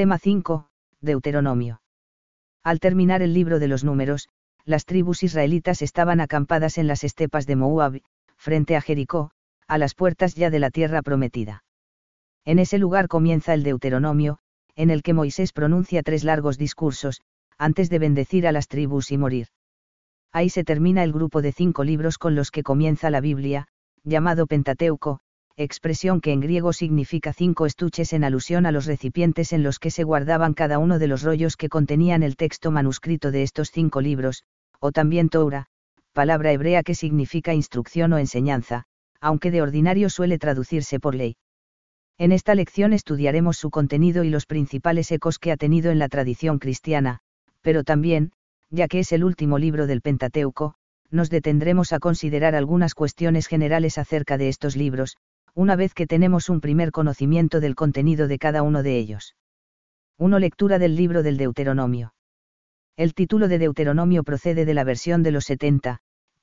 Tema 5, Deuteronomio. Al terminar el libro de los números, las tribus israelitas estaban acampadas en las estepas de Moab, frente a Jericó, a las puertas ya de la tierra prometida. En ese lugar comienza el Deuteronomio, en el que Moisés pronuncia tres largos discursos, antes de bendecir a las tribus y morir. Ahí se termina el grupo de cinco libros con los que comienza la Biblia, llamado Pentateuco, expresión que en griego significa cinco estuches en alusión a los recipientes en los que se guardaban cada uno de los rollos que contenían el texto manuscrito de estos cinco libros, o también Torah, palabra hebrea que significa instrucción o enseñanza, aunque de ordinario suele traducirse por ley. En esta lección estudiaremos su contenido y los principales ecos que ha tenido en la tradición cristiana, pero también, ya que es el último libro del Pentateuco, nos detendremos a considerar algunas cuestiones generales acerca de estos libros, una vez que tenemos un primer conocimiento del contenido de cada uno de ellos. 1. Lectura del libro del Deuteronomio. El título de Deuteronomio procede de la versión de los 70,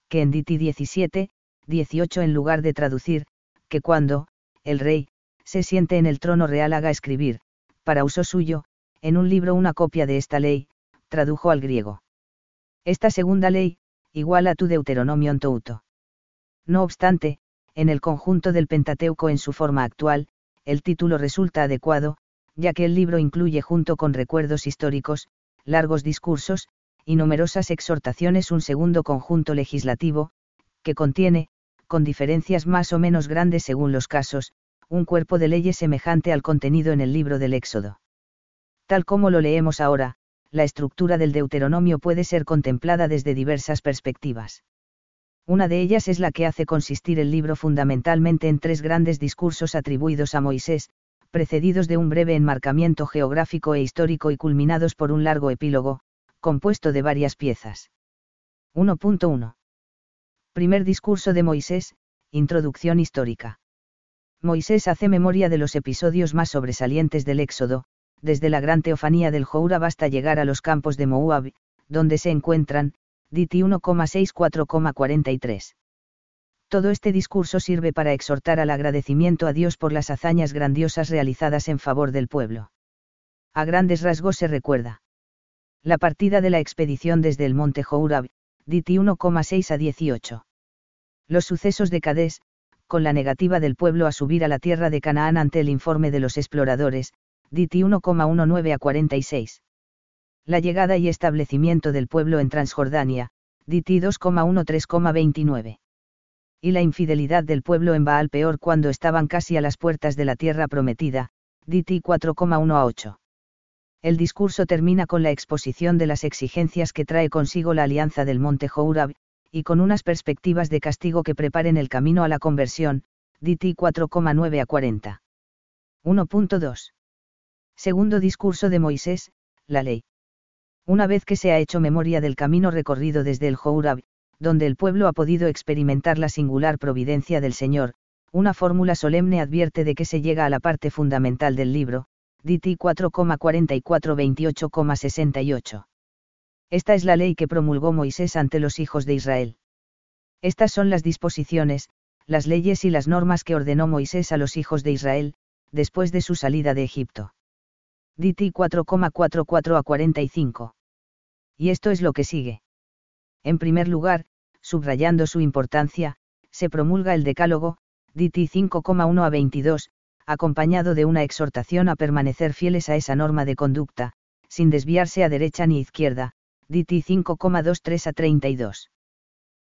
que en DT 17, 18 en lugar de traducir, que cuando, el rey, se siente en el trono real haga escribir, para uso suyo, en un libro una copia de esta ley, tradujo al griego. Esta segunda ley, igual a tu Deuteronomio Ontouto. No obstante, en el conjunto del Pentateuco en su forma actual, el título resulta adecuado, ya que el libro incluye junto con recuerdos históricos, largos discursos, y numerosas exhortaciones un segundo conjunto legislativo, que contiene, con diferencias más o menos grandes según los casos, un cuerpo de leyes semejante al contenido en el libro del Éxodo. Tal como lo leemos ahora, la estructura del Deuteronomio puede ser contemplada desde diversas perspectivas. Una de ellas es la que hace consistir el libro fundamentalmente en tres grandes discursos atribuidos a Moisés, precedidos de un breve enmarcamiento geográfico e histórico y culminados por un largo epílogo, compuesto de varias piezas. 1.1. Primer discurso de Moisés, Introducción histórica. Moisés hace memoria de los episodios más sobresalientes del Éxodo, desde la gran teofanía del Joura hasta llegar a los campos de Moab, donde se encuentran, DT 1,64,43. Todo este discurso sirve para exhortar al agradecimiento a Dios por las hazañas grandiosas realizadas en favor del pueblo. A grandes rasgos se recuerda. La partida de la expedición desde el monte Jourab, DT 1,6 a 18. Los sucesos de Cadés, con la negativa del pueblo a subir a la tierra de Canaán ante el informe de los exploradores, DT 1,19 a 46 la llegada y establecimiento del pueblo en Transjordania, DT 2,13,29. Y la infidelidad del pueblo en Baal peor cuando estaban casi a las puertas de la tierra prometida, DT 4,1 a 8. El discurso termina con la exposición de las exigencias que trae consigo la alianza del monte Jourab, y con unas perspectivas de castigo que preparen el camino a la conversión, DT 4,9 a 40. 1.2. Segundo discurso de Moisés, la ley. Una vez que se ha hecho memoria del camino recorrido desde el Jourab, donde el pueblo ha podido experimentar la singular providencia del Señor, una fórmula solemne advierte de que se llega a la parte fundamental del libro, DT 4,44-28,68. Esta es la ley que promulgó Moisés ante los hijos de Israel. Estas son las disposiciones, las leyes y las normas que ordenó Moisés a los hijos de Israel, después de su salida de Egipto. DT 4,44 a 45 y esto es lo que sigue. En primer lugar, subrayando su importancia, se promulga el Decálogo, DT 5,1 a 22, acompañado de una exhortación a permanecer fieles a esa norma de conducta, sin desviarse a derecha ni izquierda, DT 5,23 a 32.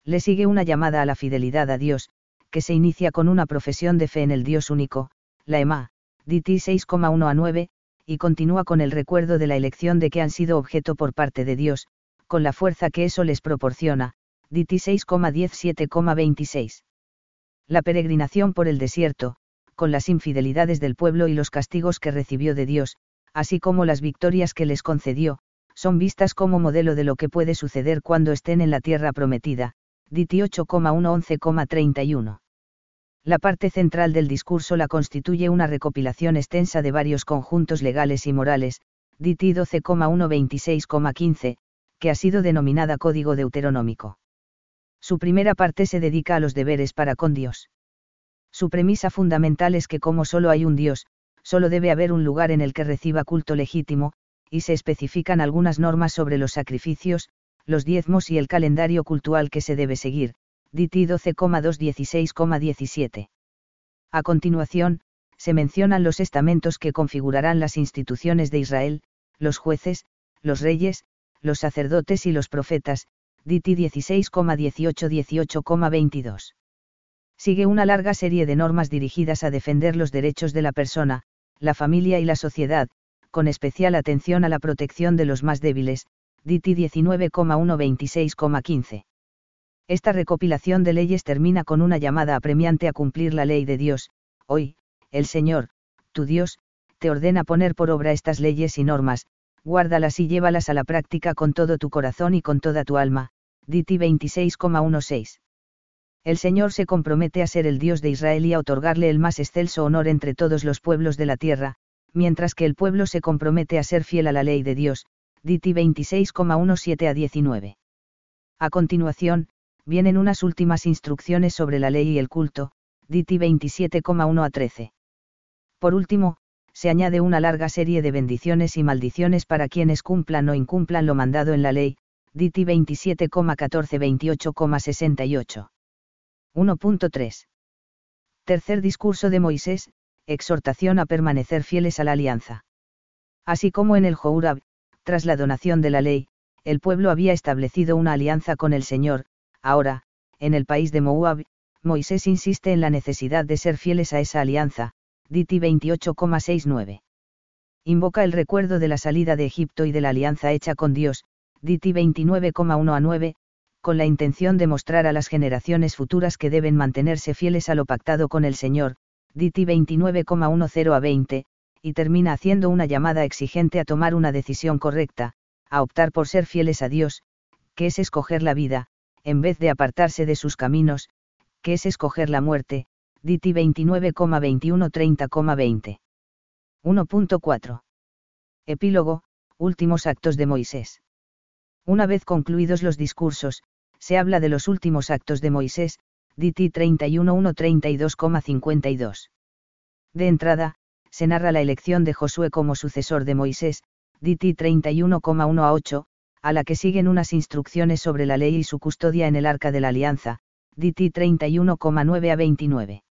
Le sigue una llamada a la fidelidad a Dios, que se inicia con una profesión de fe en el Dios único, la EMA, DT 6,1 a 9, y continúa con el recuerdo de la elección de que han sido objeto por parte de Dios, con la fuerza que eso les proporciona, DT 6,17,26. La peregrinación por el desierto, con las infidelidades del pueblo y los castigos que recibió de Dios, así como las victorias que les concedió, son vistas como modelo de lo que puede suceder cuando estén en la tierra prometida, DT 8,111,31. La parte central del discurso la constituye una recopilación extensa de varios conjuntos legales y morales, DT 12,126,15, que ha sido denominada Código Deuteronómico. Su primera parte se dedica a los deberes para con Dios. Su premisa fundamental es que como solo hay un Dios, Solo debe haber un lugar en el que reciba culto legítimo, y se especifican algunas normas sobre los sacrificios, los diezmos y el calendario cultual que se debe seguir, DT 12,216,17. A continuación, se mencionan los estamentos que configurarán las instituciones de Israel, los jueces, los reyes, los sacerdotes y los profetas, DT 16,18-18,22. Sigue una larga serie de normas dirigidas a defender los derechos de la persona, la familia y la sociedad, con especial atención a la protección de los más débiles, DT 19,126,15. Esta recopilación de leyes termina con una llamada apremiante a cumplir la ley de Dios, hoy, el Señor, tu Dios, te ordena poner por obra estas leyes y normas, guárdalas y llévalas a la práctica con todo tu corazón y con toda tu alma, DT 26,16. El Señor se compromete a ser el Dios de Israel y a otorgarle el más excelso honor entre todos los pueblos de la tierra, mientras que el pueblo se compromete a ser fiel a la ley de Dios, DT 26,17 a 19. A continuación, vienen unas últimas instrucciones sobre la ley y el culto, DT 27,1 a 13. Por último, se añade una larga serie de bendiciones y maldiciones para quienes cumplan o incumplan lo mandado en la ley, DT 27,14-28,68. 1.3. Tercer discurso de Moisés, exhortación a permanecer fieles a la alianza. Así como en el Jourab, tras la donación de la ley, el pueblo había establecido una alianza con el Señor, Ahora, en el país de Moab, Moisés insiste en la necesidad de ser fieles a esa alianza, Diti 28,69. Invoca el recuerdo de la salida de Egipto y de la alianza hecha con Dios, Diti 29,1 a 9, con la intención de mostrar a las generaciones futuras que deben mantenerse fieles a lo pactado con el Señor, Diti 29,10 a 20, y termina haciendo una llamada exigente a tomar una decisión correcta, a optar por ser fieles a Dios, que es escoger la vida, en vez de apartarse de sus caminos, que es escoger la muerte, Diti 29,21-30,20. 1.4. Epílogo, últimos actos de Moisés. Una vez concluidos los discursos, se habla de los últimos actos de Moisés, Diti 31.132,52. De entrada, se narra la elección de Josué como sucesor de Moisés, Diti 31,1 a 8, a la que siguen unas instrucciones sobre la ley y su custodia en el Arca de la Alianza, DT 31,9 a 29.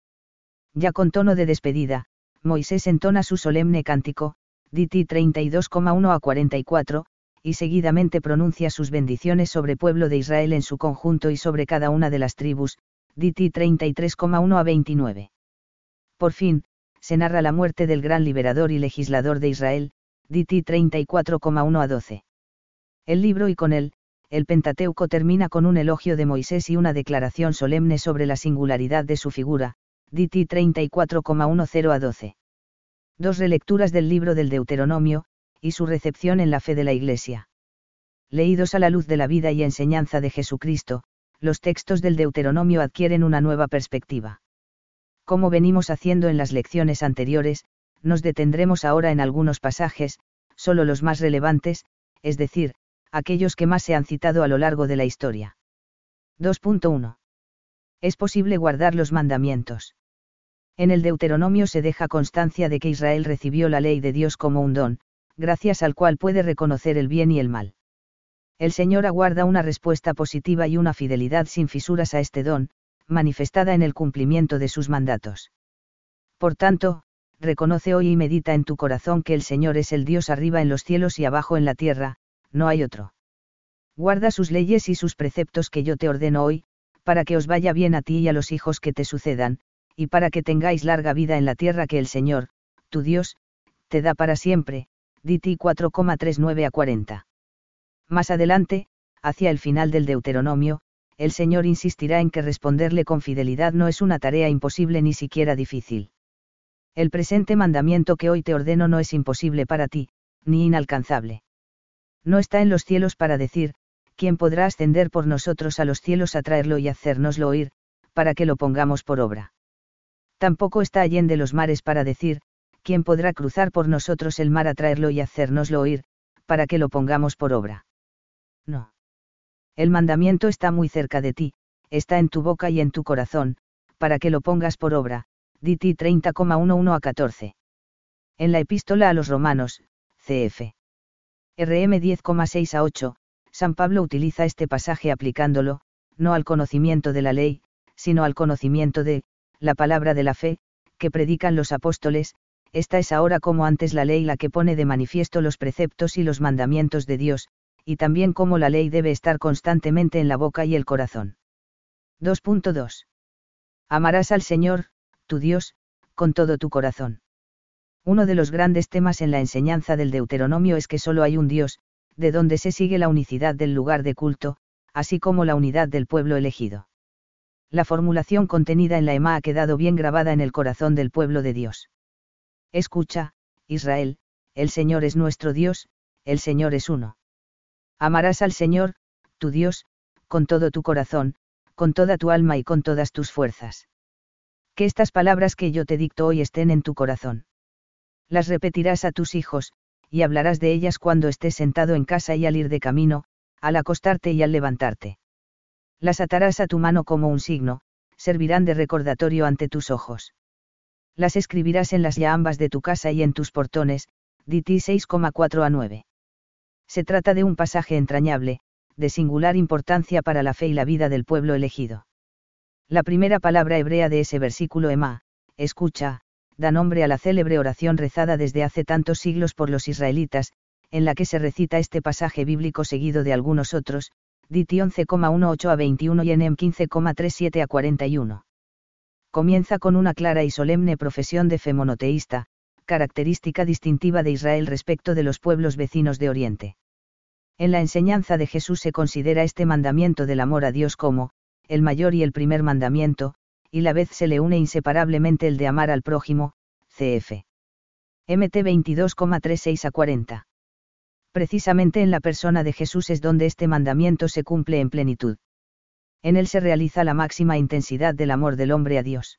Ya con tono de despedida, Moisés entona su solemne cántico, DT 32,1 a 44, y seguidamente pronuncia sus bendiciones sobre pueblo de Israel en su conjunto y sobre cada una de las tribus, DT 33,1 a 29. Por fin, se narra la muerte del gran liberador y legislador de Israel, DT 34,1 a 12. El libro y con él, el Pentateuco termina con un elogio de Moisés y una declaración solemne sobre la singularidad de su figura, DT 34,10 a 12. Dos relecturas del libro del Deuteronomio, y su recepción en la fe de la Iglesia. Leídos a la luz de la vida y enseñanza de Jesucristo, los textos del Deuteronomio adquieren una nueva perspectiva. Como venimos haciendo en las lecciones anteriores, nos detendremos ahora en algunos pasajes, solo los más relevantes, es decir, aquellos que más se han citado a lo largo de la historia. 2.1. Es posible guardar los mandamientos. En el Deuteronomio se deja constancia de que Israel recibió la ley de Dios como un don, gracias al cual puede reconocer el bien y el mal. El Señor aguarda una respuesta positiva y una fidelidad sin fisuras a este don, manifestada en el cumplimiento de sus mandatos. Por tanto, reconoce hoy y medita en tu corazón que el Señor es el Dios arriba en los cielos y abajo en la tierra, no hay otro. Guarda sus leyes y sus preceptos que yo te ordeno hoy, para que os vaya bien a ti y a los hijos que te sucedan, y para que tengáis larga vida en la tierra que el Señor, tu Dios, te da para siempre. Diti 4,39 a 40. Más adelante, hacia el final del Deuteronomio, el Señor insistirá en que responderle con fidelidad no es una tarea imposible ni siquiera difícil. El presente mandamiento que hoy te ordeno no es imposible para ti, ni inalcanzable no está en los cielos para decir, ¿quién podrá ascender por nosotros a los cielos a traerlo y hacérnoslo oír, para que lo pongamos por obra? Tampoco está allende los mares para decir, ¿quién podrá cruzar por nosotros el mar a traerlo y hacérnoslo oír, para que lo pongamos por obra? No. El mandamiento está muy cerca de ti, está en tu boca y en tu corazón, para que lo pongas por obra, Diti 30,11 a 14. En la epístola a los romanos, cf. RM 10,6 a 8, San Pablo utiliza este pasaje aplicándolo, no al conocimiento de la ley, sino al conocimiento de, la palabra de la fe, que predican los apóstoles, esta es ahora como antes la ley la que pone de manifiesto los preceptos y los mandamientos de Dios, y también como la ley debe estar constantemente en la boca y el corazón. 2.2. Amarás al Señor, tu Dios, con todo tu corazón. Uno de los grandes temas en la enseñanza del Deuteronomio es que solo hay un Dios, de donde se sigue la unicidad del lugar de culto, así como la unidad del pueblo elegido. La formulación contenida en la EMA ha quedado bien grabada en el corazón del pueblo de Dios. Escucha, Israel, el Señor es nuestro Dios, el Señor es uno. Amarás al Señor, tu Dios, con todo tu corazón, con toda tu alma y con todas tus fuerzas. Que estas palabras que yo te dicto hoy estén en tu corazón. Las repetirás a tus hijos, y hablarás de ellas cuando estés sentado en casa y al ir de camino, al acostarte y al levantarte. Las atarás a tu mano como un signo, servirán de recordatorio ante tus ojos. Las escribirás en las llambas de tu casa y en tus portones, Diti 6,4 a 9. Se trata de un pasaje entrañable, de singular importancia para la fe y la vida del pueblo elegido. La primera palabra hebrea de ese versículo Ema, escucha, da nombre a la célebre oración rezada desde hace tantos siglos por los israelitas, en la que se recita este pasaje bíblico seguido de algunos otros, Diti 11,18 a 21 y Enem 15,37 a 41. Comienza con una clara y solemne profesión de fe monoteísta, característica distintiva de Israel respecto de los pueblos vecinos de Oriente. En la enseñanza de Jesús se considera este mandamiento del amor a Dios como, el mayor y el primer mandamiento, y la vez se le une inseparablemente el de amar al prójimo, cf. MT 22,36 a 40. Precisamente en la persona de Jesús es donde este mandamiento se cumple en plenitud. En él se realiza la máxima intensidad del amor del hombre a Dios.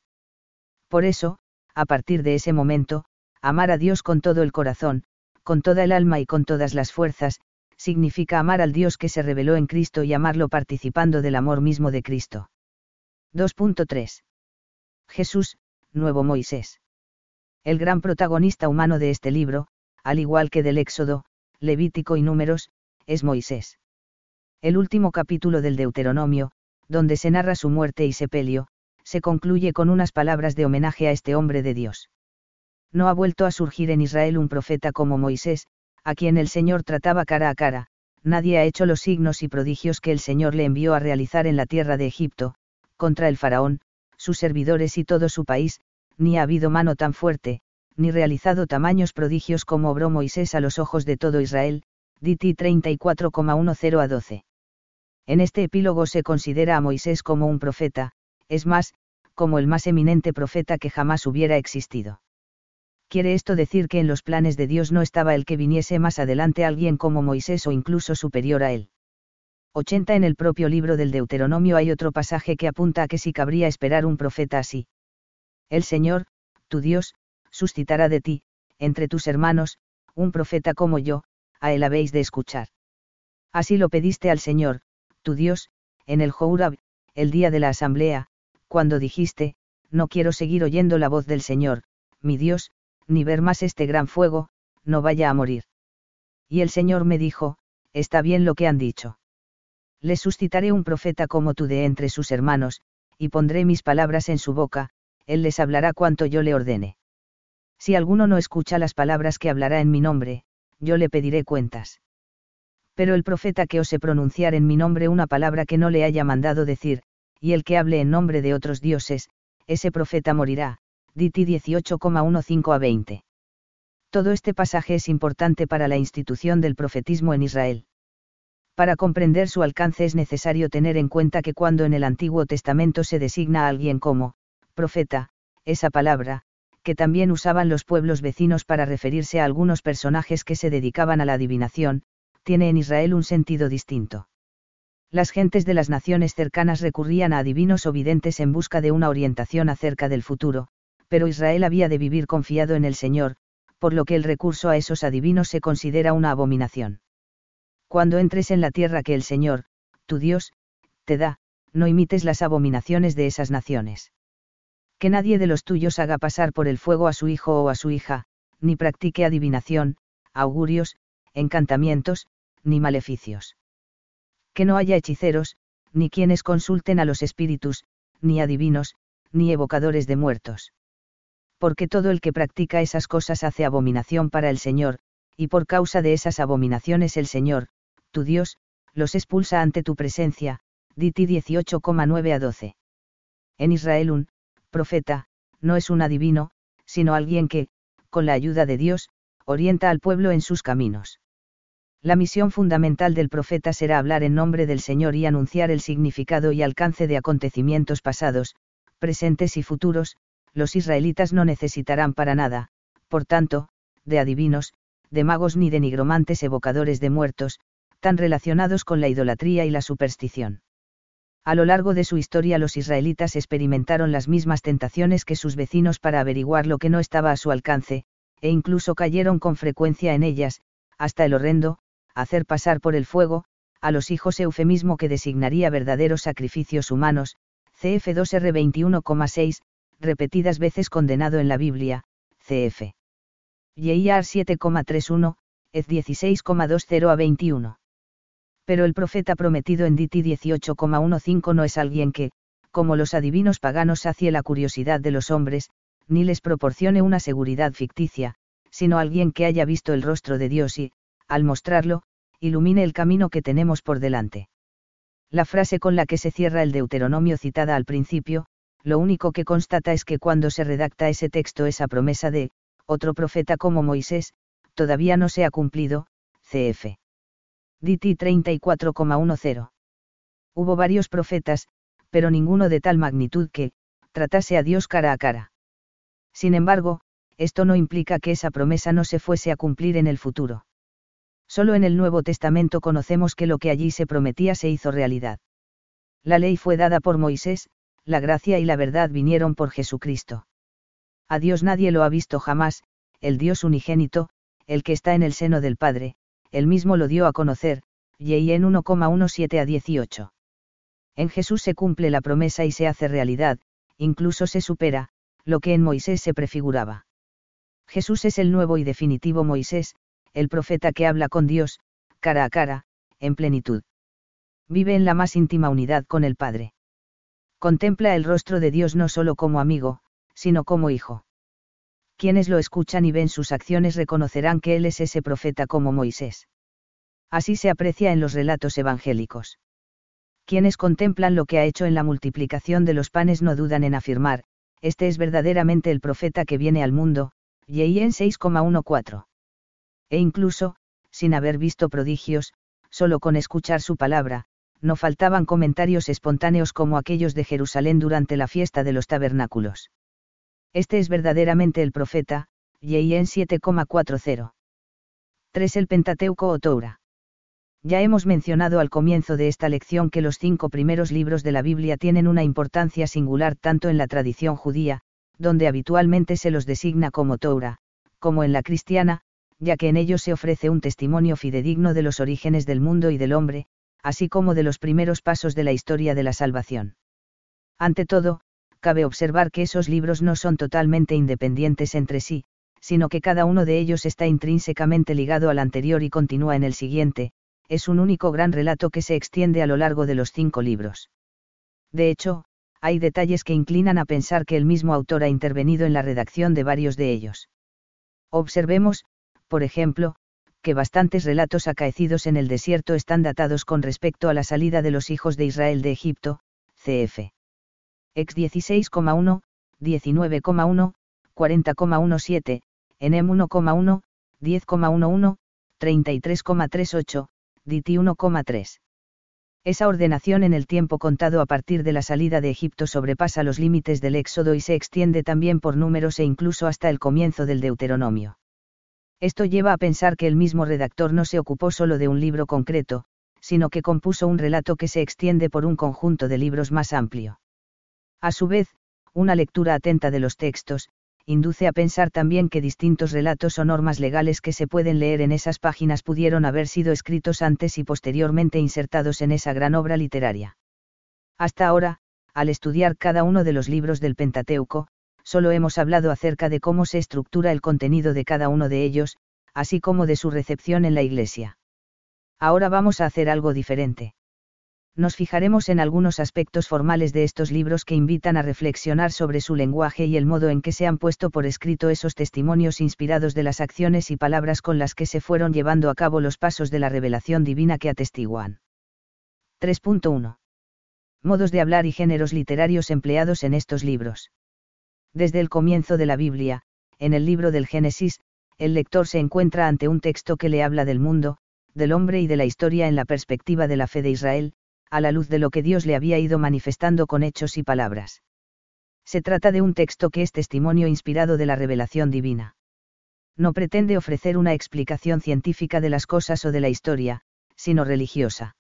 Por eso, a partir de ese momento, amar a Dios con todo el corazón, con toda el alma y con todas las fuerzas, significa amar al Dios que se reveló en Cristo y amarlo participando del amor mismo de Cristo. 2.3. Jesús, nuevo Moisés. El gran protagonista humano de este libro, al igual que del Éxodo, Levítico y Números, es Moisés. El último capítulo del Deuteronomio, donde se narra su muerte y sepelio, se concluye con unas palabras de homenaje a este hombre de Dios. No ha vuelto a surgir en Israel un profeta como Moisés, a quien el Señor trataba cara a cara, nadie ha hecho los signos y prodigios que el Señor le envió a realizar en la tierra de Egipto, contra el faraón, sus servidores y todo su país, ni ha habido mano tan fuerte, ni realizado tamaños prodigios como obró Moisés a los ojos de todo Israel, Diti 34,10 a 12. En este epílogo se considera a Moisés como un profeta, es más, como el más eminente profeta que jamás hubiera existido. ¿Quiere esto decir que en los planes de Dios no estaba el que viniese más adelante alguien como Moisés o incluso superior a él? 80 En el propio libro del Deuteronomio hay otro pasaje que apunta a que sí cabría esperar un profeta así. El Señor, tu Dios, suscitará de ti, entre tus hermanos, un profeta como yo, a él habéis de escuchar. Así lo pediste al Señor, tu Dios, en el Jourab, el día de la asamblea, cuando dijiste, no quiero seguir oyendo la voz del Señor, mi Dios, ni ver más este gran fuego, no vaya a morir. Y el Señor me dijo, está bien lo que han dicho. Le suscitaré un profeta como tú de entre sus hermanos, y pondré mis palabras en su boca, él les hablará cuanto yo le ordene. Si alguno no escucha las palabras que hablará en mi nombre, yo le pediré cuentas. Pero el profeta que ose pronunciar en mi nombre una palabra que no le haya mandado decir, y el que hable en nombre de otros dioses, ese profeta morirá, Diti 18,15 a 20. Todo este pasaje es importante para la institución del profetismo en Israel. Para comprender su alcance es necesario tener en cuenta que cuando en el Antiguo Testamento se designa a alguien como, profeta, esa palabra, que también usaban los pueblos vecinos para referirse a algunos personajes que se dedicaban a la adivinación, tiene en Israel un sentido distinto. Las gentes de las naciones cercanas recurrían a adivinos o videntes en busca de una orientación acerca del futuro, pero Israel había de vivir confiado en el Señor, por lo que el recurso a esos adivinos se considera una abominación. Cuando entres en la tierra que el Señor, tu Dios, te da, no imites las abominaciones de esas naciones. Que nadie de los tuyos haga pasar por el fuego a su hijo o a su hija, ni practique adivinación, augurios, encantamientos, ni maleficios. Que no haya hechiceros, ni quienes consulten a los espíritus, ni adivinos, ni evocadores de muertos. Porque todo el que practica esas cosas hace abominación para el Señor, y por causa de esas abominaciones el Señor, Dios, los expulsa ante tu presencia, Diti 18,9 a 12. En Israel un, profeta, no es un adivino, sino alguien que, con la ayuda de Dios, orienta al pueblo en sus caminos. La misión fundamental del profeta será hablar en nombre del Señor y anunciar el significado y alcance de acontecimientos pasados, presentes y futuros, los israelitas no necesitarán para nada, por tanto, de adivinos, de magos ni de nigromantes evocadores de muertos, tan relacionados con la idolatría y la superstición. A lo largo de su historia los israelitas experimentaron las mismas tentaciones que sus vecinos para averiguar lo que no estaba a su alcance, e incluso cayeron con frecuencia en ellas, hasta el horrendo, hacer pasar por el fuego, a los hijos eufemismo que designaría verdaderos sacrificios humanos, CF 2R 21,6, repetidas veces condenado en la Biblia, CF. YIAR 7,31, EZ 16,20 a 21. Pero el profeta prometido en Diti 18,15 no es alguien que, como los adivinos paganos sacie la curiosidad de los hombres, ni les proporcione una seguridad ficticia, sino alguien que haya visto el rostro de Dios y, al mostrarlo, ilumine el camino que tenemos por delante. La frase con la que se cierra el Deuteronomio citada al principio, lo único que constata es que cuando se redacta ese texto esa promesa de, otro profeta como Moisés, todavía no se ha cumplido, cf. DT 34,10. Hubo varios profetas, pero ninguno de tal magnitud que, tratase a Dios cara a cara. Sin embargo, esto no implica que esa promesa no se fuese a cumplir en el futuro. Solo en el Nuevo Testamento conocemos que lo que allí se prometía se hizo realidad. La ley fue dada por Moisés, la gracia y la verdad vinieron por Jesucristo. A Dios nadie lo ha visto jamás, el Dios unigénito, el que está en el seno del Padre, él mismo lo dio a conocer, y en 1,17 a 18. En Jesús se cumple la promesa y se hace realidad, incluso se supera, lo que en Moisés se prefiguraba. Jesús es el nuevo y definitivo Moisés, el profeta que habla con Dios, cara a cara, en plenitud. Vive en la más íntima unidad con el Padre. Contempla el rostro de Dios no solo como amigo, sino como hijo. Quienes lo escuchan y ven sus acciones reconocerán que Él es ese profeta como Moisés. Así se aprecia en los relatos evangélicos. Quienes contemplan lo que ha hecho en la multiplicación de los panes no dudan en afirmar, este es verdaderamente el profeta que viene al mundo, en 6,14. E incluso, sin haber visto prodigios, solo con escuchar su palabra, no faltaban comentarios espontáneos como aquellos de Jerusalén durante la fiesta de los tabernáculos. Este es verdaderamente el profeta, en 7,40. 3. El Pentateuco o Torah. Ya hemos mencionado al comienzo de esta lección que los cinco primeros libros de la Biblia tienen una importancia singular tanto en la tradición judía, donde habitualmente se los designa como Torah, como en la cristiana, ya que en ellos se ofrece un testimonio fidedigno de los orígenes del mundo y del hombre, así como de los primeros pasos de la historia de la salvación. Ante todo, cabe observar que esos libros no son totalmente independientes entre sí, sino que cada uno de ellos está intrínsecamente ligado al anterior y continúa en el siguiente, es un único gran relato que se extiende a lo largo de los cinco libros. De hecho, hay detalles que inclinan a pensar que el mismo autor ha intervenido en la redacción de varios de ellos. Observemos, por ejemplo, que bastantes relatos acaecidos en el desierto están datados con respecto a la salida de los hijos de Israel de Egipto, cf. Ex 16,1, 19,1, 40,17, Enem 1,1, 10,11, 33,38, DITI 1,3. Esa ordenación en el tiempo contado a partir de la salida de Egipto sobrepasa los límites del Éxodo y se extiende también por números e incluso hasta el comienzo del Deuteronomio. Esto lleva a pensar que el mismo redactor no se ocupó solo de un libro concreto, sino que compuso un relato que se extiende por un conjunto de libros más amplio. A su vez, una lectura atenta de los textos, induce a pensar también que distintos relatos o normas legales que se pueden leer en esas páginas pudieron haber sido escritos antes y posteriormente insertados en esa gran obra literaria. Hasta ahora, al estudiar cada uno de los libros del Pentateuco, solo hemos hablado acerca de cómo se estructura el contenido de cada uno de ellos, así como de su recepción en la Iglesia. Ahora vamos a hacer algo diferente. Nos fijaremos en algunos aspectos formales de estos libros que invitan a reflexionar sobre su lenguaje y el modo en que se han puesto por escrito esos testimonios inspirados de las acciones y palabras con las que se fueron llevando a cabo los pasos de la revelación divina que atestiguan. 3.1. Modos de hablar y géneros literarios empleados en estos libros. Desde el comienzo de la Biblia, en el libro del Génesis, el lector se encuentra ante un texto que le habla del mundo, del hombre y de la historia en la perspectiva de la fe de Israel, a la luz de lo que Dios le había ido manifestando con hechos y palabras. Se trata de un texto que es testimonio inspirado de la revelación divina. No pretende ofrecer una explicación científica de las cosas o de la historia, sino religiosa.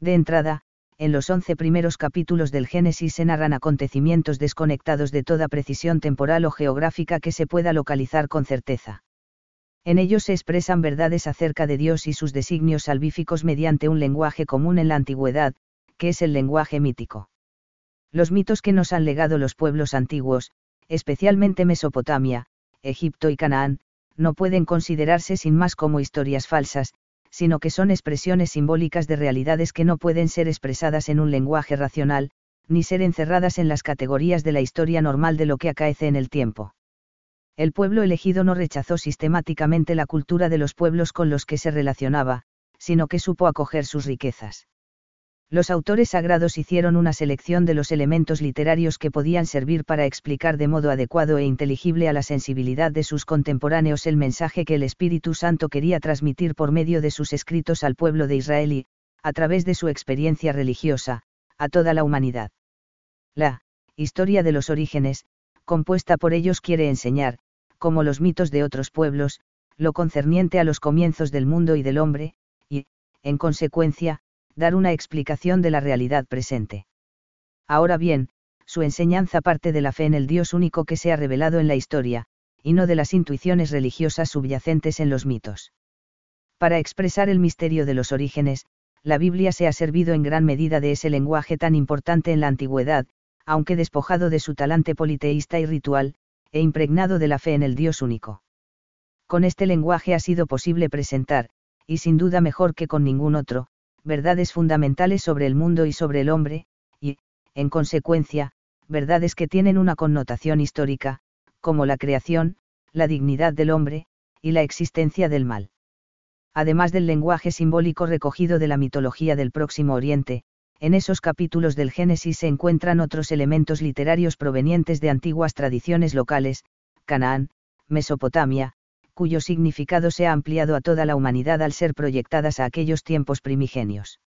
De entrada, en los once primeros capítulos del Génesis se narran acontecimientos desconectados de toda precisión temporal o geográfica que se pueda localizar con certeza. En ellos se expresan verdades acerca de Dios y sus designios salvíficos mediante un lenguaje común en la antigüedad, que es el lenguaje mítico. Los mitos que nos han legado los pueblos antiguos, especialmente Mesopotamia, Egipto y Canaán, no pueden considerarse sin más como historias falsas, sino que son expresiones simbólicas de realidades que no pueden ser expresadas en un lenguaje racional, ni ser encerradas en las categorías de la historia normal de lo que acaece en el tiempo el pueblo elegido no rechazó sistemáticamente la cultura de los pueblos con los que se relacionaba, sino que supo acoger sus riquezas. Los autores sagrados hicieron una selección de los elementos literarios que podían servir para explicar de modo adecuado e inteligible a la sensibilidad de sus contemporáneos el mensaje que el Espíritu Santo quería transmitir por medio de sus escritos al pueblo de Israel y, a través de su experiencia religiosa, a toda la humanidad. La historia de los orígenes, compuesta por ellos quiere enseñar, como los mitos de otros pueblos, lo concerniente a los comienzos del mundo y del hombre, y, en consecuencia, dar una explicación de la realidad presente. Ahora bien, su enseñanza parte de la fe en el Dios único que se ha revelado en la historia, y no de las intuiciones religiosas subyacentes en los mitos. Para expresar el misterio de los orígenes, la Biblia se ha servido en gran medida de ese lenguaje tan importante en la antigüedad, aunque despojado de su talante politeísta y ritual, e impregnado de la fe en el Dios único. Con este lenguaje ha sido posible presentar, y sin duda mejor que con ningún otro, verdades fundamentales sobre el mundo y sobre el hombre, y, en consecuencia, verdades que tienen una connotación histórica, como la creación, la dignidad del hombre, y la existencia del mal. Además del lenguaje simbólico recogido de la mitología del Próximo Oriente, en esos capítulos del Génesis se encuentran otros elementos literarios provenientes de antiguas tradiciones locales, Canaán, Mesopotamia, cuyo significado se ha ampliado a toda la humanidad al ser proyectadas a aquellos tiempos primigenios.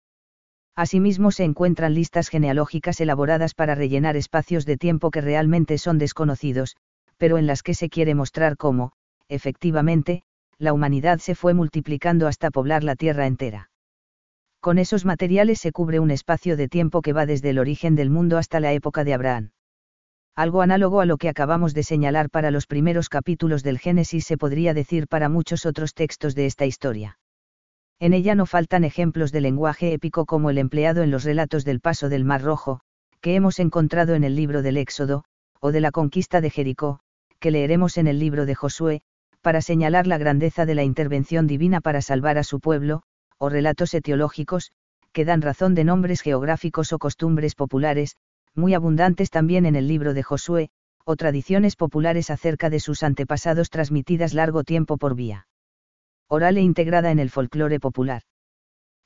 Asimismo se encuentran listas genealógicas elaboradas para rellenar espacios de tiempo que realmente son desconocidos, pero en las que se quiere mostrar cómo, efectivamente, la humanidad se fue multiplicando hasta poblar la tierra entera. Con esos materiales se cubre un espacio de tiempo que va desde el origen del mundo hasta la época de Abraham. Algo análogo a lo que acabamos de señalar para los primeros capítulos del Génesis se podría decir para muchos otros textos de esta historia. En ella no faltan ejemplos de lenguaje épico como el empleado en los relatos del paso del Mar Rojo, que hemos encontrado en el libro del Éxodo, o de la conquista de Jericó, que leeremos en el libro de Josué, para señalar la grandeza de la intervención divina para salvar a su pueblo, o relatos etiológicos, que dan razón de nombres geográficos o costumbres populares, muy abundantes también en el libro de Josué, o tradiciones populares acerca de sus antepasados transmitidas largo tiempo por vía oral e integrada en el folclore popular.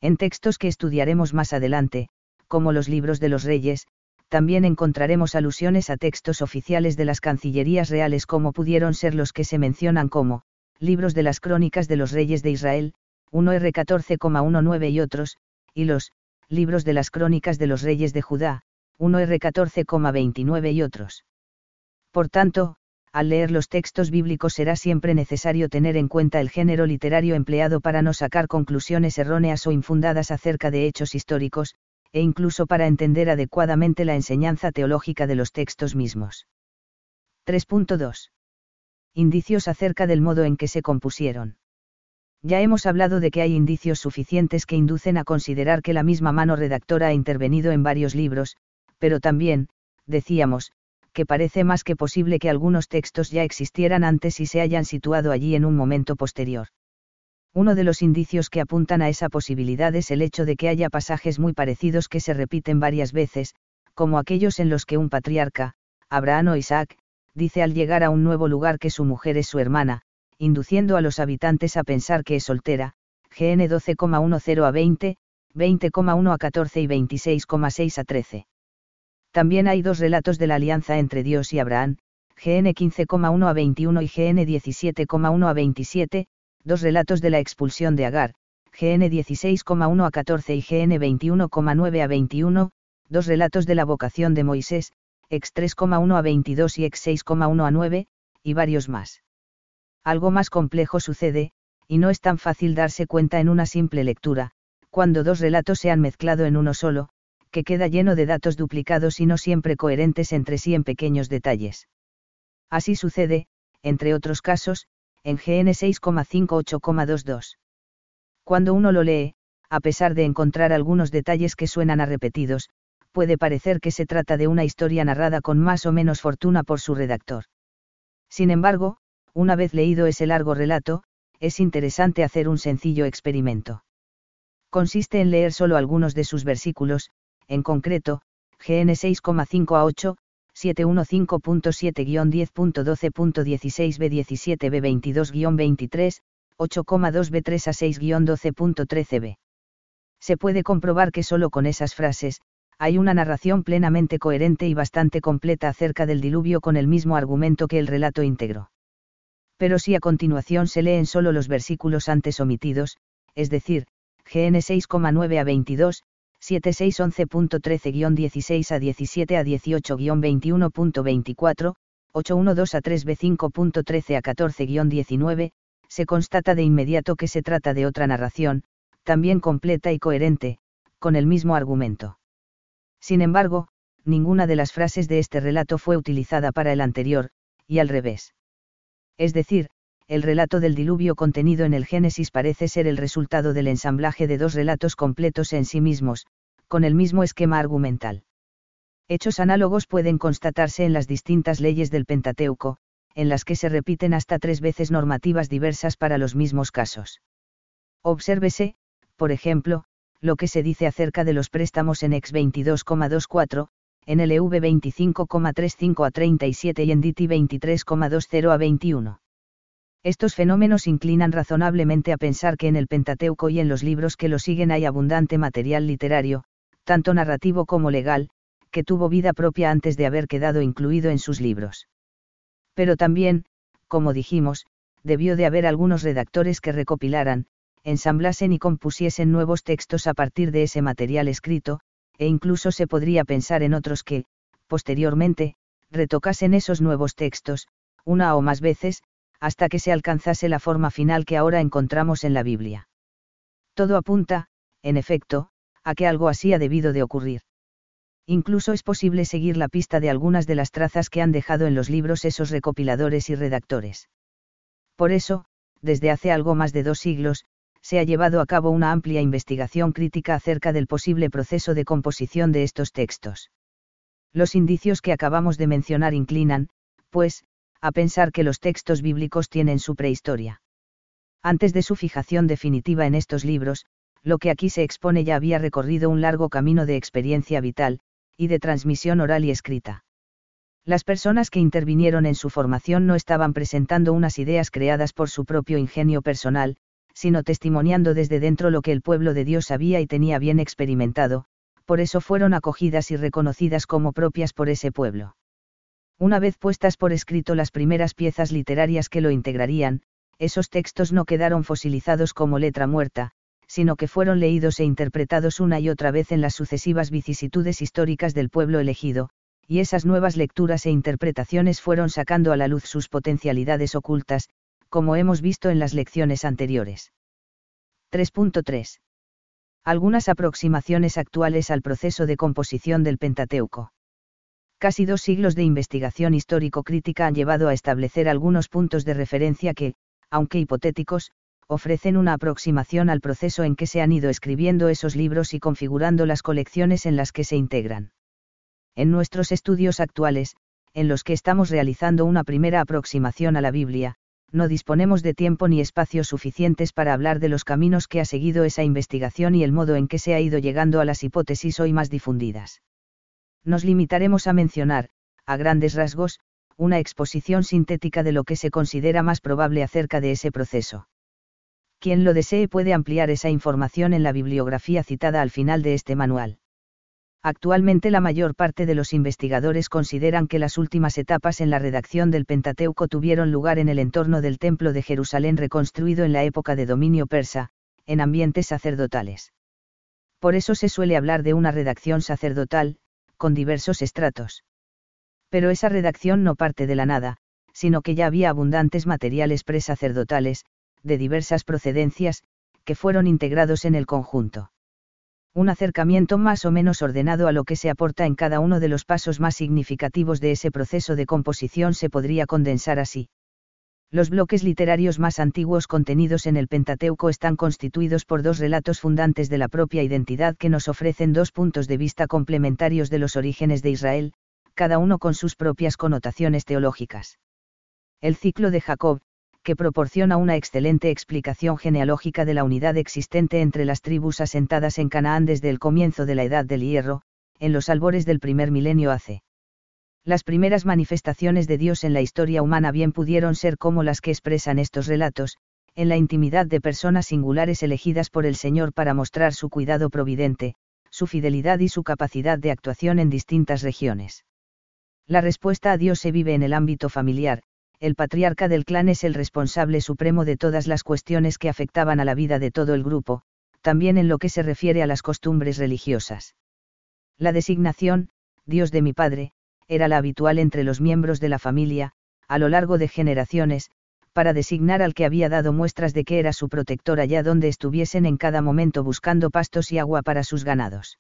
En textos que estudiaremos más adelante, como los libros de los reyes, también encontraremos alusiones a textos oficiales de las cancillerías reales como pudieron ser los que se mencionan como, libros de las crónicas de los reyes de Israel, 1R14,19 y otros, y los, libros de las crónicas de los reyes de Judá, 1R14,29 y otros. Por tanto, al leer los textos bíblicos será siempre necesario tener en cuenta el género literario empleado para no sacar conclusiones erróneas o infundadas acerca de hechos históricos, e incluso para entender adecuadamente la enseñanza teológica de los textos mismos. 3.2. Indicios acerca del modo en que se compusieron. Ya hemos hablado de que hay indicios suficientes que inducen a considerar que la misma mano redactora ha intervenido en varios libros, pero también, decíamos, que parece más que posible que algunos textos ya existieran antes y se hayan situado allí en un momento posterior. Uno de los indicios que apuntan a esa posibilidad es el hecho de que haya pasajes muy parecidos que se repiten varias veces, como aquellos en los que un patriarca, Abraham o Isaac, dice al llegar a un nuevo lugar que su mujer es su hermana, induciendo a los habitantes a pensar que es soltera, GN 12,10 a 20, 20,1 a 14 y 26,6 a 13. También hay dos relatos de la alianza entre Dios y Abraham, GN 15,1 a 21 y GN 17,1 a 27, dos relatos de la expulsión de Agar, GN 16,1 a 14 y GN 21,9 a 21, dos relatos de la vocación de Moisés, X 3,1 a 22 y X 6,1 a 9, y varios más. Algo más complejo sucede, y no es tan fácil darse cuenta en una simple lectura, cuando dos relatos se han mezclado en uno solo, que queda lleno de datos duplicados y no siempre coherentes entre sí en pequeños detalles. Así sucede, entre otros casos, en GN 6,58,22. Cuando uno lo lee, a pesar de encontrar algunos detalles que suenan a repetidos, puede parecer que se trata de una historia narrada con más o menos fortuna por su redactor. Sin embargo, una vez leído ese largo relato, es interesante hacer un sencillo experimento. Consiste en leer solo algunos de sus versículos, en concreto, GN 6,5 a 8, 715.7-10.12.16b17b22-23, 8,2b3 a 6-12.13b. Se puede comprobar que solo con esas frases, hay una narración plenamente coherente y bastante completa acerca del diluvio con el mismo argumento que el relato íntegro pero si a continuación se leen solo los versículos antes omitidos, es decir, GN 6,9 a 22, 7611.13-16 a 17 a 18-21.24, 812 a 3b5.13 a 14-19, se constata de inmediato que se trata de otra narración, también completa y coherente, con el mismo argumento. Sin embargo, ninguna de las frases de este relato fue utilizada para el anterior, y al revés es decir, el relato del diluvio contenido en el Génesis parece ser el resultado del ensamblaje de dos relatos completos en sí mismos, con el mismo esquema argumental. Hechos análogos pueden constatarse en las distintas leyes del Pentateuco, en las que se repiten hasta tres veces normativas diversas para los mismos casos. Obsérvese, por ejemplo, lo que se dice acerca de los préstamos en X 22,24, en LV 25,35 a 37 y en DT 23,20 a 21. Estos fenómenos inclinan razonablemente a pensar que en el Pentateuco y en los libros que lo siguen hay abundante material literario, tanto narrativo como legal, que tuvo vida propia antes de haber quedado incluido en sus libros. Pero también, como dijimos, debió de haber algunos redactores que recopilaran, ensamblasen y compusiesen nuevos textos a partir de ese material escrito, e incluso se podría pensar en otros que, posteriormente, retocasen esos nuevos textos, una o más veces, hasta que se alcanzase la forma final que ahora encontramos en la Biblia. Todo apunta, en efecto, a que algo así ha debido de ocurrir. Incluso es posible seguir la pista de algunas de las trazas que han dejado en los libros esos recopiladores y redactores. Por eso, desde hace algo más de dos siglos, se ha llevado a cabo una amplia investigación crítica acerca del posible proceso de composición de estos textos. Los indicios que acabamos de mencionar inclinan, pues, a pensar que los textos bíblicos tienen su prehistoria. Antes de su fijación definitiva en estos libros, lo que aquí se expone ya había recorrido un largo camino de experiencia vital, y de transmisión oral y escrita. Las personas que intervinieron en su formación no estaban presentando unas ideas creadas por su propio ingenio personal, sino testimoniando desde dentro lo que el pueblo de Dios sabía y tenía bien experimentado, por eso fueron acogidas y reconocidas como propias por ese pueblo. Una vez puestas por escrito las primeras piezas literarias que lo integrarían, esos textos no quedaron fosilizados como letra muerta, sino que fueron leídos e interpretados una y otra vez en las sucesivas vicisitudes históricas del pueblo elegido, y esas nuevas lecturas e interpretaciones fueron sacando a la luz sus potencialidades ocultas, como hemos visto en las lecciones anteriores. 3.3. Algunas aproximaciones actuales al proceso de composición del Pentateuco. Casi dos siglos de investigación histórico-crítica han llevado a establecer algunos puntos de referencia que, aunque hipotéticos, ofrecen una aproximación al proceso en que se han ido escribiendo esos libros y configurando las colecciones en las que se integran. En nuestros estudios actuales, en los que estamos realizando una primera aproximación a la Biblia, no disponemos de tiempo ni espacios suficientes para hablar de los caminos que ha seguido esa investigación y el modo en que se ha ido llegando a las hipótesis hoy más difundidas. Nos limitaremos a mencionar, a grandes rasgos, una exposición sintética de lo que se considera más probable acerca de ese proceso. Quien lo desee puede ampliar esa información en la bibliografía citada al final de este manual. Actualmente la mayor parte de los investigadores consideran que las últimas etapas en la redacción del Pentateuco tuvieron lugar en el entorno del Templo de Jerusalén reconstruido en la época de dominio persa, en ambientes sacerdotales. Por eso se suele hablar de una redacción sacerdotal, con diversos estratos. Pero esa redacción no parte de la nada, sino que ya había abundantes materiales presacerdotales, de diversas procedencias, que fueron integrados en el conjunto un acercamiento más o menos ordenado a lo que se aporta en cada uno de los pasos más significativos de ese proceso de composición se podría condensar así. Los bloques literarios más antiguos contenidos en el Pentateuco están constituidos por dos relatos fundantes de la propia identidad que nos ofrecen dos puntos de vista complementarios de los orígenes de Israel, cada uno con sus propias connotaciones teológicas. El ciclo de Jacob, que proporciona una excelente explicación genealógica de la unidad existente entre las tribus asentadas en Canaán desde el comienzo de la Edad del Hierro, en los albores del primer milenio hace. Las primeras manifestaciones de Dios en la historia humana bien pudieron ser como las que expresan estos relatos, en la intimidad de personas singulares elegidas por el Señor para mostrar su cuidado providente, su fidelidad y su capacidad de actuación en distintas regiones. La respuesta a Dios se vive en el ámbito familiar, el patriarca del clan es el responsable supremo de todas las cuestiones que afectaban a la vida de todo el grupo, también en lo que se refiere a las costumbres religiosas. La designación, Dios de mi Padre, era la habitual entre los miembros de la familia, a lo largo de generaciones, para designar al que había dado muestras de que era su protector allá donde estuviesen en cada momento buscando pastos y agua para sus ganados.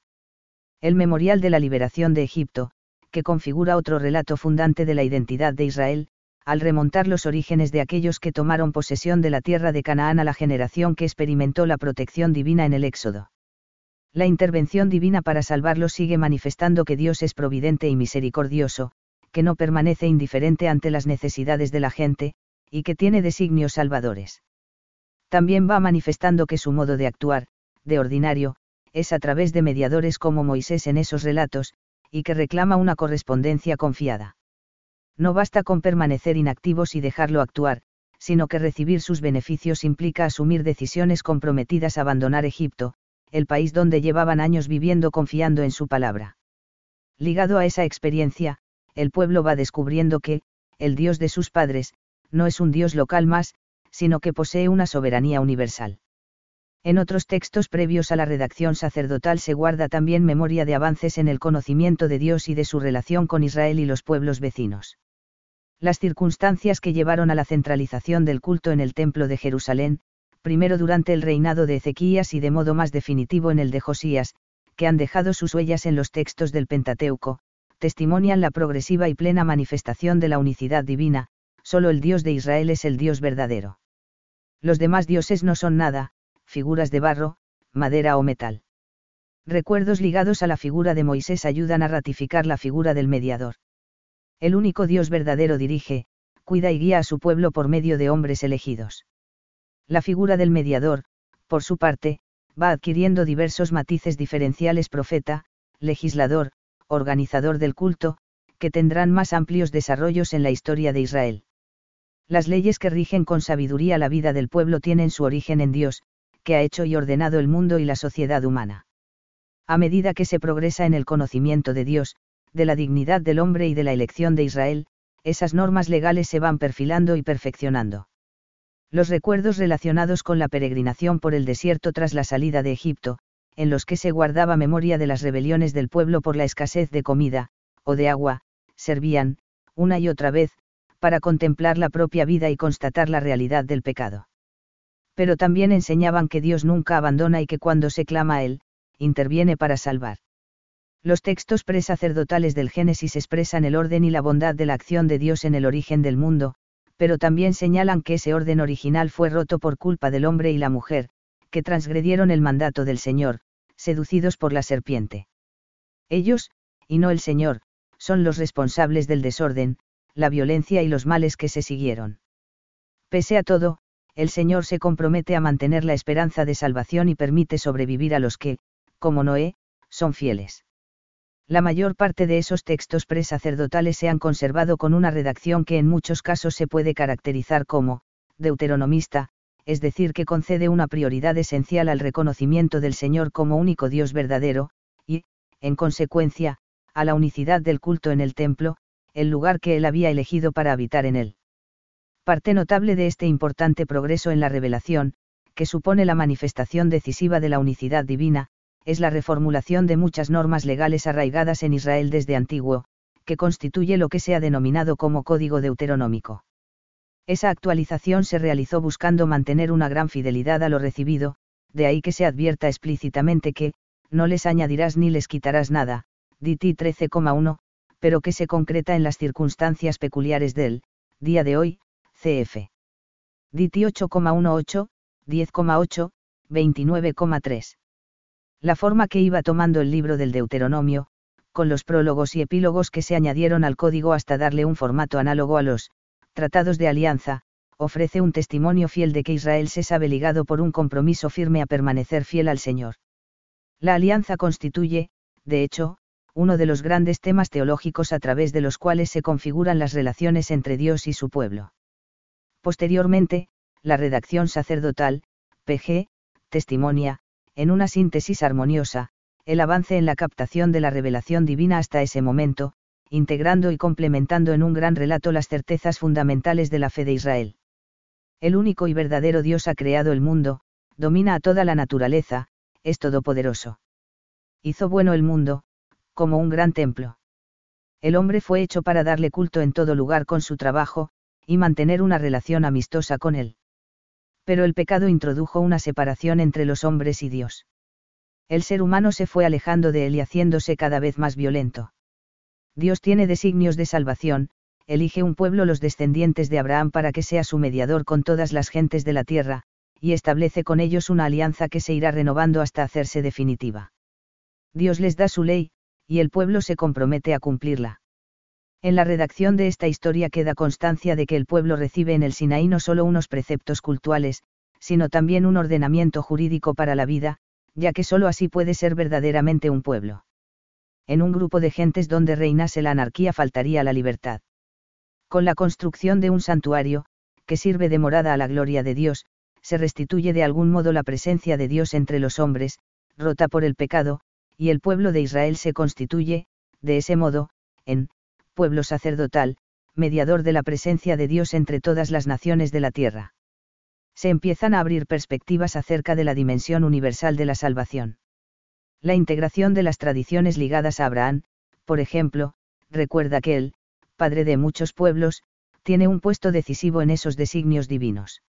El memorial de la liberación de Egipto, que configura otro relato fundante de la identidad de Israel, al remontar los orígenes de aquellos que tomaron posesión de la tierra de Canaán a la generación que experimentó la protección divina en el Éxodo. La intervención divina para salvarlos sigue manifestando que Dios es providente y misericordioso, que no permanece indiferente ante las necesidades de la gente, y que tiene designios salvadores. También va manifestando que su modo de actuar, de ordinario, es a través de mediadores como Moisés en esos relatos, y que reclama una correspondencia confiada no basta con permanecer inactivos y dejarlo actuar, sino que recibir sus beneficios implica asumir decisiones comprometidas a abandonar Egipto, el país donde llevaban años viviendo confiando en su palabra. Ligado a esa experiencia, el pueblo va descubriendo que, el Dios de sus padres, no es un Dios local más, sino que posee una soberanía universal. En otros textos previos a la redacción sacerdotal se guarda también memoria de avances en el conocimiento de Dios y de su relación con Israel y los pueblos vecinos las circunstancias que llevaron a la centralización del culto en el Templo de Jerusalén, primero durante el reinado de Ezequías y de modo más definitivo en el de Josías, que han dejado sus huellas en los textos del Pentateuco, testimonian la progresiva y plena manifestación de la unicidad divina, solo el Dios de Israel es el Dios verdadero. Los demás dioses no son nada, figuras de barro, madera o metal. Recuerdos ligados a la figura de Moisés ayudan a ratificar la figura del mediador. El único Dios verdadero dirige, cuida y guía a su pueblo por medio de hombres elegidos. La figura del mediador, por su parte, va adquiriendo diversos matices diferenciales profeta, legislador, organizador del culto, que tendrán más amplios desarrollos en la historia de Israel. Las leyes que rigen con sabiduría la vida del pueblo tienen su origen en Dios, que ha hecho y ordenado el mundo y la sociedad humana. A medida que se progresa en el conocimiento de Dios, de la dignidad del hombre y de la elección de Israel, esas normas legales se van perfilando y perfeccionando. Los recuerdos relacionados con la peregrinación por el desierto tras la salida de Egipto, en los que se guardaba memoria de las rebeliones del pueblo por la escasez de comida, o de agua, servían, una y otra vez, para contemplar la propia vida y constatar la realidad del pecado. Pero también enseñaban que Dios nunca abandona y que cuando se clama a Él, interviene para salvar. Los textos presacerdotales del Génesis expresan el orden y la bondad de la acción de Dios en el origen del mundo, pero también señalan que ese orden original fue roto por culpa del hombre y la mujer, que transgredieron el mandato del Señor, seducidos por la serpiente. Ellos, y no el Señor, son los responsables del desorden, la violencia y los males que se siguieron. Pese a todo, el Señor se compromete a mantener la esperanza de salvación y permite sobrevivir a los que, como Noé, son fieles. La mayor parte de esos textos presacerdotales se han conservado con una redacción que en muchos casos se puede caracterizar como, deuteronomista, es decir, que concede una prioridad esencial al reconocimiento del Señor como único Dios verdadero, y, en consecuencia, a la unicidad del culto en el templo, el lugar que él había elegido para habitar en él. Parte notable de este importante progreso en la revelación, que supone la manifestación decisiva de la unicidad divina, es la reformulación de muchas normas legales arraigadas en Israel desde antiguo, que constituye lo que se ha denominado como Código Deuteronómico. Esa actualización se realizó buscando mantener una gran fidelidad a lo recibido, de ahí que se advierta explícitamente que, no les añadirás ni les quitarás nada, DT 13,1, pero que se concreta en las circunstancias peculiares del día de hoy, CF. DT 8,18, 10,8, 29,3. La forma que iba tomando el libro del Deuteronomio, con los prólogos y epílogos que se añadieron al código hasta darle un formato análogo a los tratados de alianza, ofrece un testimonio fiel de que Israel se sabe ligado por un compromiso firme a permanecer fiel al Señor. La alianza constituye, de hecho, uno de los grandes temas teológicos a través de los cuales se configuran las relaciones entre Dios y su pueblo. Posteriormente, la redacción sacerdotal, PG, testimonia, en una síntesis armoniosa, el avance en la captación de la revelación divina hasta ese momento, integrando y complementando en un gran relato las certezas fundamentales de la fe de Israel. El único y verdadero Dios ha creado el mundo, domina a toda la naturaleza, es todopoderoso. Hizo bueno el mundo, como un gran templo. El hombre fue hecho para darle culto en todo lugar con su trabajo, y mantener una relación amistosa con él. Pero el pecado introdujo una separación entre los hombres y Dios. El ser humano se fue alejando de él y haciéndose cada vez más violento. Dios tiene designios de salvación, elige un pueblo los descendientes de Abraham para que sea su mediador con todas las gentes de la tierra, y establece con ellos una alianza que se irá renovando hasta hacerse definitiva. Dios les da su ley, y el pueblo se compromete a cumplirla. En la redacción de esta historia queda constancia de que el pueblo recibe en el Sinaí no solo unos preceptos cultuales, sino también un ordenamiento jurídico para la vida, ya que sólo así puede ser verdaderamente un pueblo en un grupo de gentes donde reinase la anarquía faltaría la libertad. Con la construcción de un santuario, que sirve de morada a la gloria de Dios, se restituye de algún modo la presencia de Dios entre los hombres, rota por el pecado, y el pueblo de Israel se constituye, de ese modo, en, pueblo sacerdotal, mediador de la presencia de Dios entre todas las naciones de la tierra. Se empiezan a abrir perspectivas acerca de la dimensión universal de la salvación. La integración de las tradiciones ligadas a Abraham, por ejemplo, recuerda que él, padre de muchos pueblos, tiene un puesto decisivo en esos designios divinos.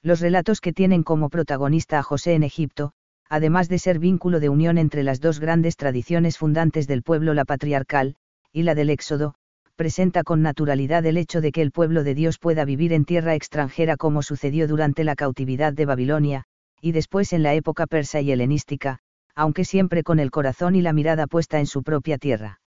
Los relatos que tienen como protagonista a José en Egipto, además de ser vínculo de unión entre las dos grandes tradiciones fundantes del pueblo, la patriarcal, y la del Éxodo, presenta con naturalidad el hecho de que el pueblo de Dios pueda vivir en tierra extranjera como sucedió durante la cautividad de Babilonia, y después en la época persa y helenística, aunque siempre con el corazón y la mirada puesta en su propia tierra.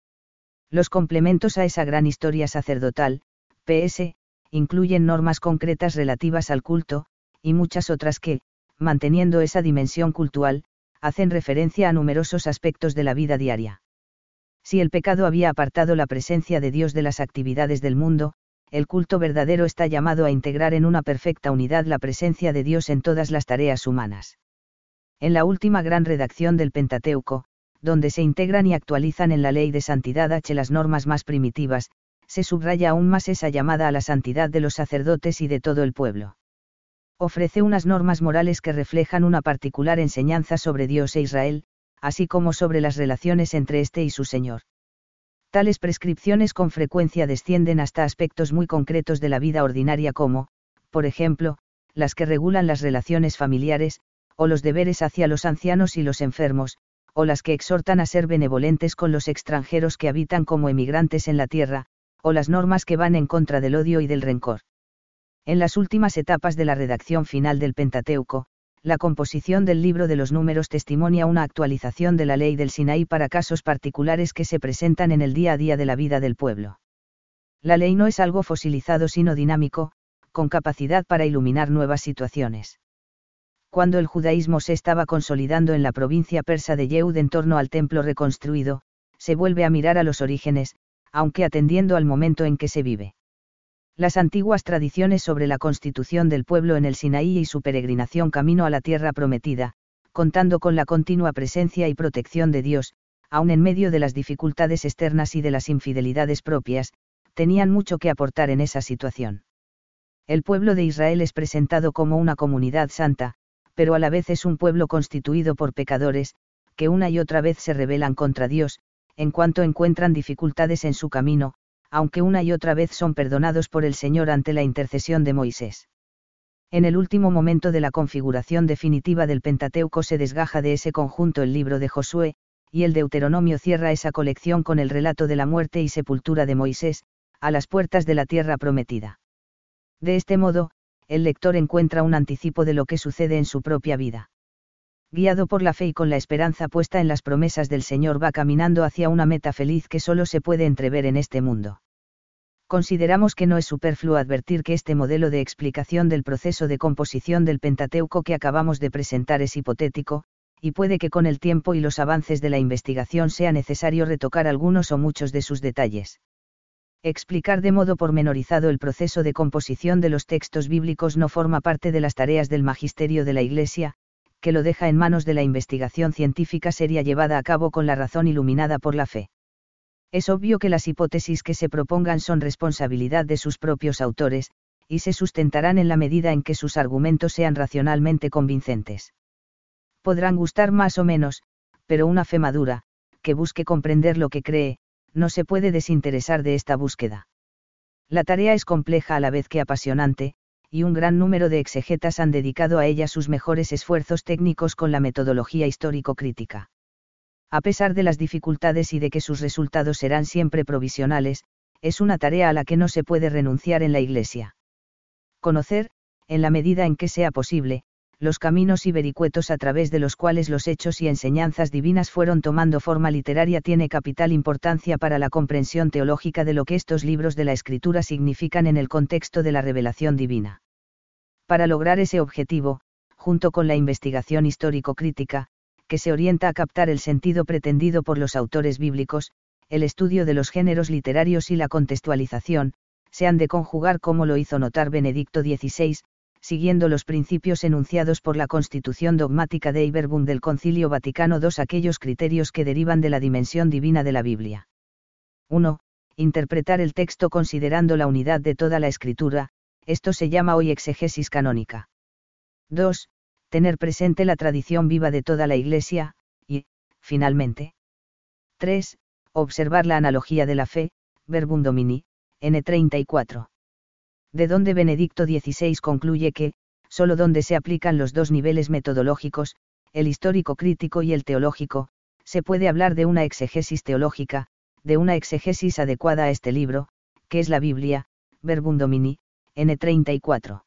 Los complementos a esa gran historia sacerdotal, PS, incluyen normas concretas relativas al culto, y muchas otras que, manteniendo esa dimensión cultural, hacen referencia a numerosos aspectos de la vida diaria. Si el pecado había apartado la presencia de Dios de las actividades del mundo, el culto verdadero está llamado a integrar en una perfecta unidad la presencia de Dios en todas las tareas humanas. En la última gran redacción del Pentateuco, donde se integran y actualizan en la ley de santidad H las normas más primitivas, se subraya aún más esa llamada a la santidad de los sacerdotes y de todo el pueblo. Ofrece unas normas morales que reflejan una particular enseñanza sobre Dios e Israel, así como sobre las relaciones entre éste y su Señor. Tales prescripciones con frecuencia descienden hasta aspectos muy concretos de la vida ordinaria como, por ejemplo, las que regulan las relaciones familiares, o los deberes hacia los ancianos y los enfermos, o las que exhortan a ser benevolentes con los extranjeros que habitan como emigrantes en la tierra, o las normas que van en contra del odio y del rencor. En las últimas etapas de la redacción final del Pentateuco, la composición del libro de los números testimonia una actualización de la ley del Sinaí para casos particulares que se presentan en el día a día de la vida del pueblo. La ley no es algo fosilizado sino dinámico, con capacidad para iluminar nuevas situaciones. Cuando el judaísmo se estaba consolidando en la provincia persa de Yehud en torno al templo reconstruido, se vuelve a mirar a los orígenes, aunque atendiendo al momento en que se vive. Las antiguas tradiciones sobre la constitución del pueblo en el Sinaí y su peregrinación camino a la tierra prometida, contando con la continua presencia y protección de Dios, aun en medio de las dificultades externas y de las infidelidades propias, tenían mucho que aportar en esa situación. El pueblo de Israel es presentado como una comunidad santa, pero a la vez es un pueblo constituido por pecadores, que una y otra vez se rebelan contra Dios, en cuanto encuentran dificultades en su camino, aunque una y otra vez son perdonados por el Señor ante la intercesión de Moisés. En el último momento de la configuración definitiva del Pentateuco se desgaja de ese conjunto el libro de Josué, y el Deuteronomio cierra esa colección con el relato de la muerte y sepultura de Moisés, a las puertas de la tierra prometida. De este modo, el lector encuentra un anticipo de lo que sucede en su propia vida. Guiado por la fe y con la esperanza puesta en las promesas del Señor va caminando hacia una meta feliz que solo se puede entrever en este mundo. Consideramos que no es superfluo advertir que este modelo de explicación del proceso de composición del Pentateuco que acabamos de presentar es hipotético, y puede que con el tiempo y los avances de la investigación sea necesario retocar algunos o muchos de sus detalles. Explicar de modo pormenorizado el proceso de composición de los textos bíblicos no forma parte de las tareas del magisterio de la Iglesia, que lo deja en manos de la investigación científica seria llevada a cabo con la razón iluminada por la fe. Es obvio que las hipótesis que se propongan son responsabilidad de sus propios autores, y se sustentarán en la medida en que sus argumentos sean racionalmente convincentes. Podrán gustar más o menos, pero una fe madura, que busque comprender lo que cree, no se puede desinteresar de esta búsqueda. La tarea es compleja a la vez que apasionante, y un gran número de exegetas han dedicado a ella sus mejores esfuerzos técnicos con la metodología histórico-crítica. A pesar de las dificultades y de que sus resultados serán siempre provisionales, es una tarea a la que no se puede renunciar en la Iglesia. Conocer, en la medida en que sea posible, los caminos y vericuetos a través de los cuales los hechos y enseñanzas divinas fueron tomando forma literaria tiene capital importancia para la comprensión teológica de lo que estos libros de la Escritura significan en el contexto de la revelación divina. Para lograr ese objetivo, junto con la investigación histórico-crítica, que se orienta a captar el sentido pretendido por los autores bíblicos, el estudio de los géneros literarios y la contextualización, se han de conjugar como lo hizo notar Benedicto XVI, siguiendo los principios enunciados por la Constitución dogmática de Iberbund del Concilio Vaticano II aquellos criterios que derivan de la dimensión divina de la Biblia. 1. Interpretar el texto considerando la unidad de toda la escritura, esto se llama hoy exegesis canónica. 2. Tener presente la tradición viva de toda la Iglesia, y, finalmente. 3. Observar la analogía de la fe, Verbum Domini, N34 de donde Benedicto XVI concluye que, solo donde se aplican los dos niveles metodológicos, el histórico crítico y el teológico, se puede hablar de una exegesis teológica, de una exegesis adecuada a este libro, que es la Biblia, Verbum Domini, N34.